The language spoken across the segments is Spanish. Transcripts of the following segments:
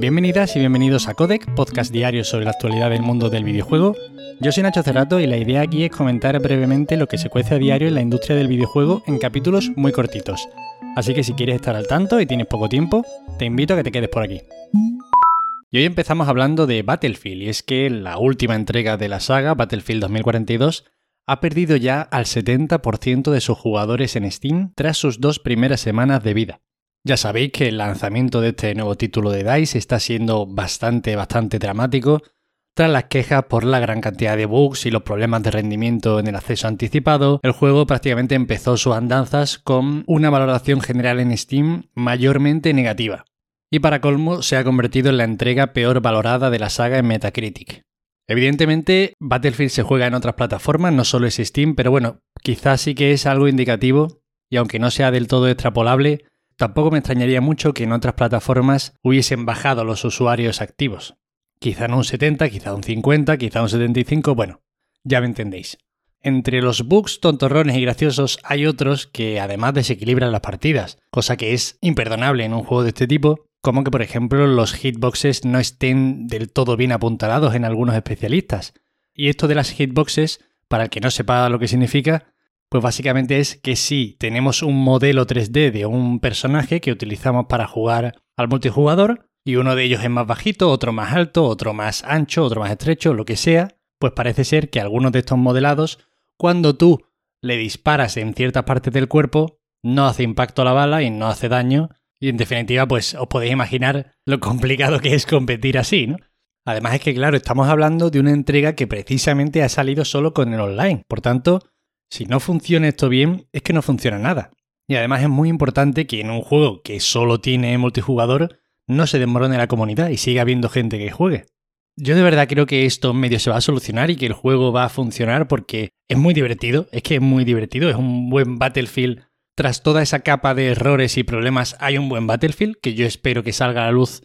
Bienvenidas y bienvenidos a Codec, podcast diario sobre la actualidad del mundo del videojuego. Yo soy Nacho Cerrato y la idea aquí es comentar brevemente lo que se cuece a diario en la industria del videojuego en capítulos muy cortitos. Así que si quieres estar al tanto y tienes poco tiempo, te invito a que te quedes por aquí. Y hoy empezamos hablando de Battlefield, y es que la última entrega de la saga, Battlefield 2042, ha perdido ya al 70% de sus jugadores en Steam tras sus dos primeras semanas de vida. Ya sabéis que el lanzamiento de este nuevo título de DICE está siendo bastante, bastante dramático, tras las quejas por la gran cantidad de bugs y los problemas de rendimiento en el acceso anticipado, el juego prácticamente empezó sus andanzas con una valoración general en Steam mayormente negativa. Y para colmo se ha convertido en la entrega peor valorada de la saga en Metacritic. Evidentemente, Battlefield se juega en otras plataformas, no solo es Steam, pero bueno, quizás sí que es algo indicativo, y aunque no sea del todo extrapolable, tampoco me extrañaría mucho que en otras plataformas hubiesen bajado los usuarios activos. Quizá no un 70, quizá un 50, quizá un 75, bueno, ya me entendéis. Entre los bugs tontorrones y graciosos hay otros que además desequilibran las partidas, cosa que es imperdonable en un juego de este tipo, como que por ejemplo los hitboxes no estén del todo bien apuntalados en algunos especialistas. Y esto de las hitboxes, para el que no sepa lo que significa, pues básicamente es que si tenemos un modelo 3D de un personaje que utilizamos para jugar al multijugador, y uno de ellos es más bajito, otro más alto, otro más ancho, otro más estrecho, lo que sea, pues parece ser que algunos de estos modelados, cuando tú le disparas en ciertas partes del cuerpo, no hace impacto a la bala y no hace daño, y en definitiva, pues os podéis imaginar lo complicado que es competir así, ¿no? Además es que, claro, estamos hablando de una entrega que precisamente ha salido solo con el online. Por tanto, si no funciona esto bien, es que no funciona nada. Y además es muy importante que en un juego que solo tiene multijugador, no se desmorone la comunidad y siga habiendo gente que juegue. Yo de verdad creo que esto medio se va a solucionar y que el juego va a funcionar porque es muy divertido, es que es muy divertido, es un buen Battlefield tras toda esa capa de errores y problemas hay un buen Battlefield, que yo espero que salga a la luz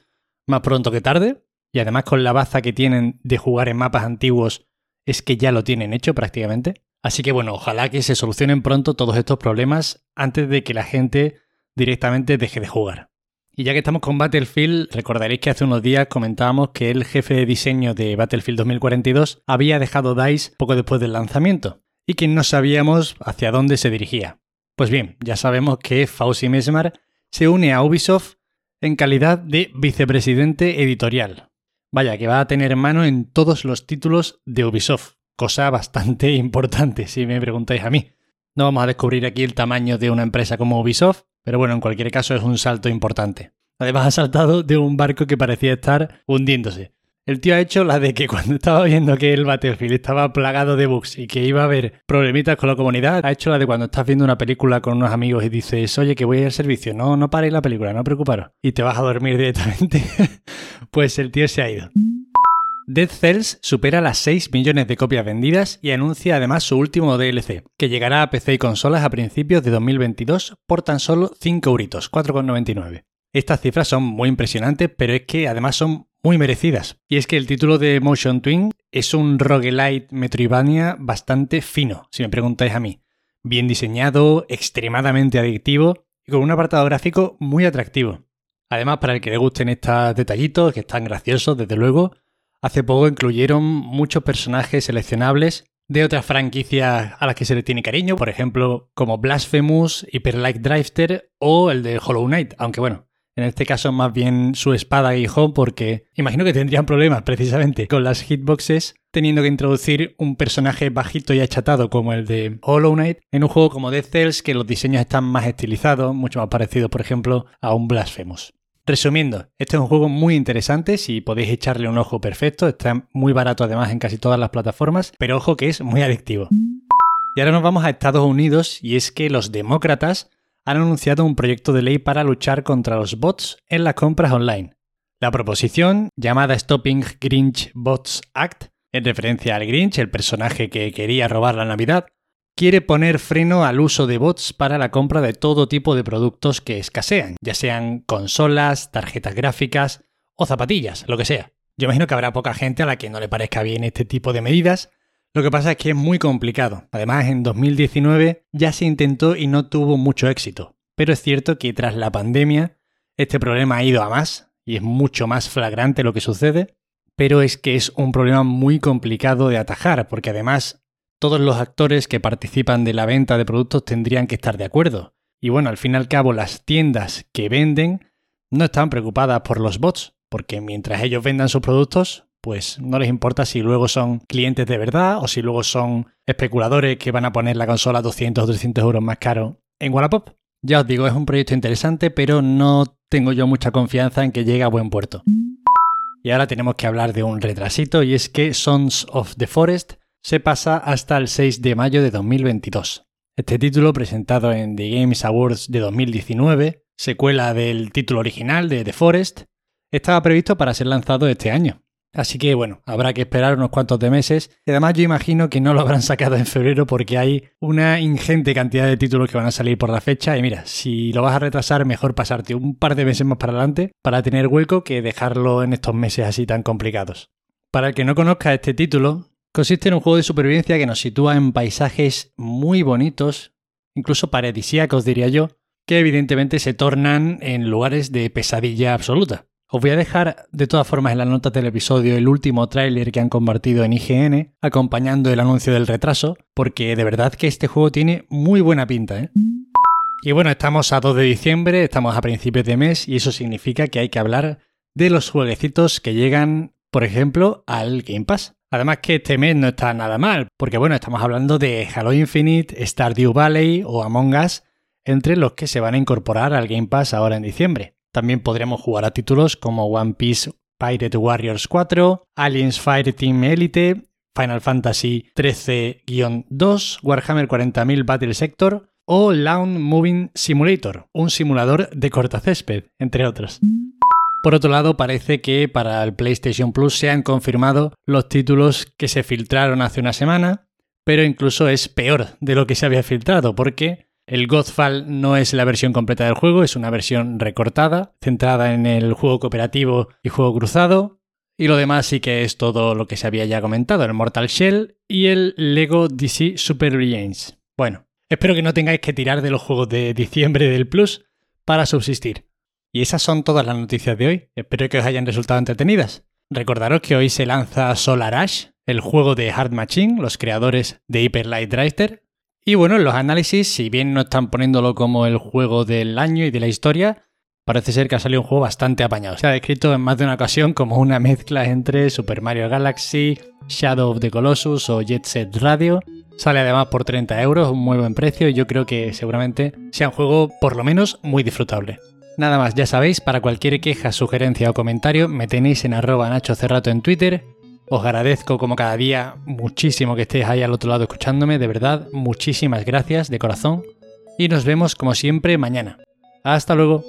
más pronto que tarde. Y además con la baza que tienen de jugar en mapas antiguos, es que ya lo tienen hecho prácticamente. Así que bueno, ojalá que se solucionen pronto todos estos problemas antes de que la gente directamente deje de jugar. Y ya que estamos con Battlefield, recordaréis que hace unos días comentábamos que el jefe de diseño de Battlefield 2042 había dejado DICE poco después del lanzamiento y que no sabíamos hacia dónde se dirigía. Pues bien, ya sabemos que Fauci Mesmar se une a Ubisoft en calidad de vicepresidente editorial. Vaya, que va a tener mano en todos los títulos de Ubisoft, cosa bastante importante si me preguntáis a mí. No vamos a descubrir aquí el tamaño de una empresa como Ubisoft, pero bueno, en cualquier caso es un salto importante. Además ha saltado de un barco que parecía estar hundiéndose. El tío ha hecho la de que cuando estaba viendo que el Battlefield estaba plagado de bugs y que iba a haber problemitas con la comunidad, ha hecho la de cuando estás viendo una película con unos amigos y dices, oye, que voy al servicio, no, no paréis la película, no preocuparos. Y te vas a dormir directamente. pues el tío se ha ido. Dead Cells supera las 6 millones de copias vendidas y anuncia además su último DLC, que llegará a PC y consolas a principios de 2022 por tan solo 5 euritos, 4,99. Estas cifras son muy impresionantes, pero es que además son muy merecidas. Y es que el título de Motion Twin es un roguelite Metroidvania bastante fino, si me preguntáis a mí. Bien diseñado, extremadamente adictivo y con un apartado gráfico muy atractivo. Además, para el que le gusten estos detallitos, que están graciosos, desde luego, hace poco incluyeron muchos personajes seleccionables de otras franquicias a las que se le tiene cariño, por ejemplo, como Blasphemous, Hyper Light Drifter o el de Hollow Knight, aunque bueno, en este caso, más bien su espada aguijón, porque imagino que tendrían problemas precisamente con las hitboxes, teniendo que introducir un personaje bajito y achatado como el de Hollow Knight en un juego como Death Cells, que los diseños están más estilizados, mucho más parecidos, por ejemplo, a un Blasphemous. Resumiendo, este es un juego muy interesante, si podéis echarle un ojo perfecto, está muy barato además en casi todas las plataformas, pero ojo que es muy adictivo. Y ahora nos vamos a Estados Unidos y es que los demócratas han anunciado un proyecto de ley para luchar contra los bots en las compras online. La proposición, llamada Stopping Grinch Bots Act, en referencia al Grinch, el personaje que quería robar la Navidad, quiere poner freno al uso de bots para la compra de todo tipo de productos que escasean, ya sean consolas, tarjetas gráficas o zapatillas, lo que sea. Yo imagino que habrá poca gente a la que no le parezca bien este tipo de medidas, lo que pasa es que es muy complicado. Además, en 2019 ya se intentó y no tuvo mucho éxito. Pero es cierto que tras la pandemia, este problema ha ido a más y es mucho más flagrante lo que sucede, pero es que es un problema muy complicado de atajar, porque además todos los actores que participan de la venta de productos tendrían que estar de acuerdo. Y bueno, al fin y al cabo las tiendas que venden no están preocupadas por los bots, porque mientras ellos vendan sus productos, pues no les importa si luego son clientes de verdad o si luego son especuladores que van a poner la consola 200 o 300 euros más caro en Wallapop. Ya os digo, es un proyecto interesante, pero no tengo yo mucha confianza en que llegue a buen puerto. Y ahora tenemos que hablar de un retrasito y es que Sons of the Forest se pasa hasta el 6 de mayo de 2022. Este título, presentado en The Games Awards de 2019, secuela del título original de The Forest, estaba previsto para ser lanzado este año, Así que bueno, habrá que esperar unos cuantos de meses. Y además yo imagino que no lo habrán sacado en febrero porque hay una ingente cantidad de títulos que van a salir por la fecha. Y mira, si lo vas a retrasar, mejor pasarte un par de meses más para adelante para tener hueco que dejarlo en estos meses así tan complicados. Para el que no conozca este título, consiste en un juego de supervivencia que nos sitúa en paisajes muy bonitos, incluso paradisíacos diría yo, que evidentemente se tornan en lugares de pesadilla absoluta. Os voy a dejar de todas formas en las notas del episodio el último tráiler que han convertido en IGN, acompañando el anuncio del retraso, porque de verdad que este juego tiene muy buena pinta, ¿eh? Y bueno, estamos a 2 de diciembre, estamos a principios de mes, y eso significa que hay que hablar de los jueguecitos que llegan, por ejemplo, al Game Pass. Además que este mes no está nada mal, porque bueno, estamos hablando de Halo Infinite, Stardew Valley o Among Us, entre los que se van a incorporar al Game Pass ahora en diciembre. También podremos jugar a títulos como One Piece Pirate Warriors 4, Aliens Fireteam Elite, Final Fantasy 13-2, Warhammer 40.000 Battle Sector o Lawn Moving Simulator, un simulador de cortacésped, entre otros. Por otro lado, parece que para el PlayStation Plus se han confirmado los títulos que se filtraron hace una semana, pero incluso es peor de lo que se había filtrado, porque el Godfall no es la versión completa del juego, es una versión recortada, centrada en el juego cooperativo y juego cruzado. Y lo demás sí que es todo lo que se había ya comentado, el Mortal Shell y el Lego DC Super Brilliance. Bueno, espero que no tengáis que tirar de los juegos de diciembre del Plus para subsistir. Y esas son todas las noticias de hoy. Espero que os hayan resultado entretenidas. Recordaros que hoy se lanza Solar Ash, el juego de Hard Machine, los creadores de Hyper Light Drifter, y bueno, en los análisis, si bien no están poniéndolo como el juego del año y de la historia, parece ser que ha salido un juego bastante apañado. Se ha descrito en más de una ocasión como una mezcla entre Super Mario Galaxy, Shadow of the Colossus o Jet Set Radio. Sale además por 30 euros, un muy buen precio y yo creo que seguramente sea un juego por lo menos muy disfrutable. Nada más, ya sabéis, para cualquier queja, sugerencia o comentario me tenéis en arroba Nacho Cerrato en Twitter os agradezco como cada día muchísimo que estéis ahí al otro lado escuchándome, de verdad, muchísimas gracias de corazón y nos vemos como siempre mañana. Hasta luego.